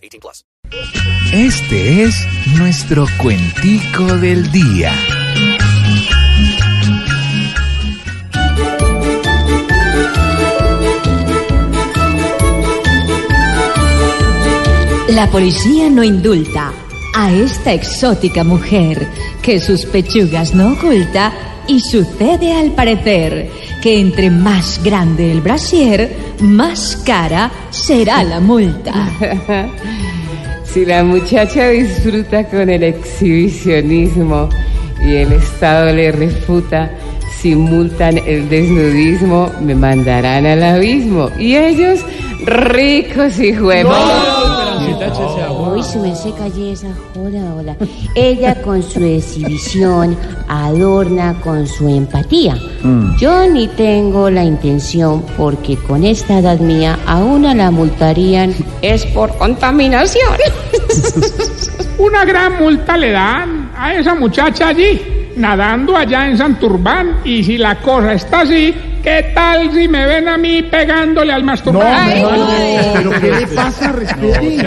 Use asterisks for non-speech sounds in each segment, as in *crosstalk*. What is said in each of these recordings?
18 plus. Este es nuestro cuentico del día. La policía no indulta a esta exótica mujer que sus pechugas no oculta y sucede al parecer que entre más grande el brasier, más cara será la multa. *laughs* Si la muchacha disfruta con el exhibicionismo y el Estado le refuta, si multan el desnudismo, me mandarán al abismo. Y ellos, ricos y juegos. Uy, su merced calle esa joda, hola. Ella con su exhibición adorna con su empatía. Yo ni tengo la intención porque con esta edad mía a una la multarían es por contaminación. *laughs* Una gran multa le dan a esa muchacha allí, nadando allá en Santurbán. Y si la cosa está así, ¿qué tal si me ven a mí pegándole al masturbante? ¿Pero qué le pasa? Respete.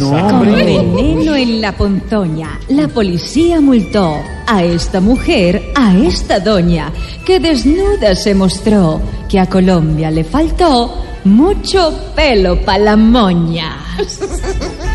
Con veneno en la ponzoña, la policía multó a esta mujer, a esta doña, que desnuda se mostró, que a Colombia le faltó mucho pelo pa' la moña. *laughs*